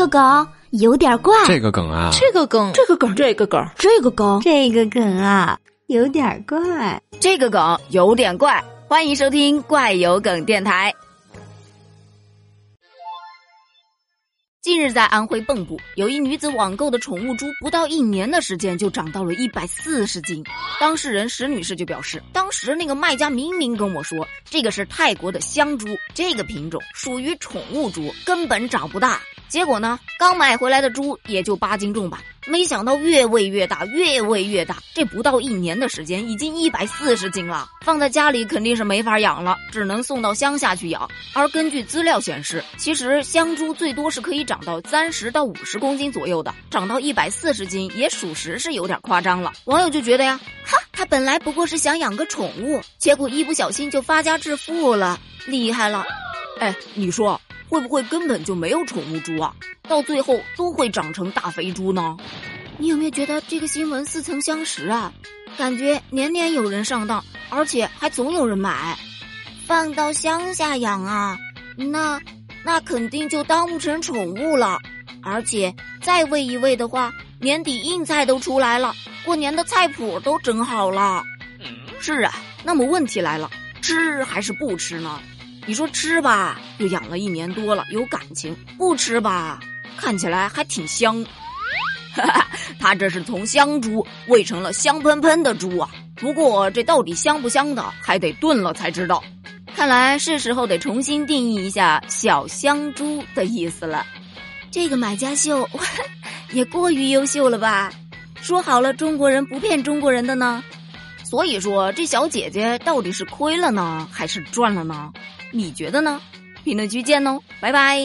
个梗有点怪，这个梗啊，这个梗，这个梗，这个梗，这个梗，这个梗啊，有点怪，这个梗有点怪。欢迎收听怪有梗电台。近日，在安徽蚌埠，有一女子网购的宠物猪，不到一年的时间就长到了一百四十斤。当事人石女士就表示，当时那个卖家明明跟我说，这个是泰国的香猪，这个品种属于宠物猪，根本长不大。结果呢，刚买回来的猪也就八斤重吧，没想到越喂越大，越喂越大，这不到一年的时间，已经一百四十斤了。放在家里肯定是没法养了，只能送到乡下去养。而根据资料显示，其实香猪最多是可以长到三十到五十公斤左右的，长到一百四十斤也属实是有点夸张了。网友就觉得呀，哈，他本来不过是想养个宠物，结果一不小心就发家致富了，厉害了。哎，你说。会不会根本就没有宠物猪啊？到最后都会长成大肥猪呢？你有没有觉得这个新闻似曾相识啊？感觉年年有人上当，而且还总有人买。放到乡下养啊，那那肯定就当不成宠物了。而且再喂一喂的话，年底硬菜都出来了，过年的菜谱都整好了。是啊，那么问题来了，吃还是不吃呢？你说吃吧，又养了一年多了，有感情；不吃吧，看起来还挺香。他这是从香猪喂成了香喷喷的猪啊！不过这到底香不香的，还得炖了才知道。看来是时候得重新定义一下“小香猪”的意思了。这个买家秀 也过于优秀了吧？说好了中国人不骗中国人的呢？所以说这小姐姐到底是亏了呢，还是赚了呢？你觉得呢？评论区见哦，拜拜。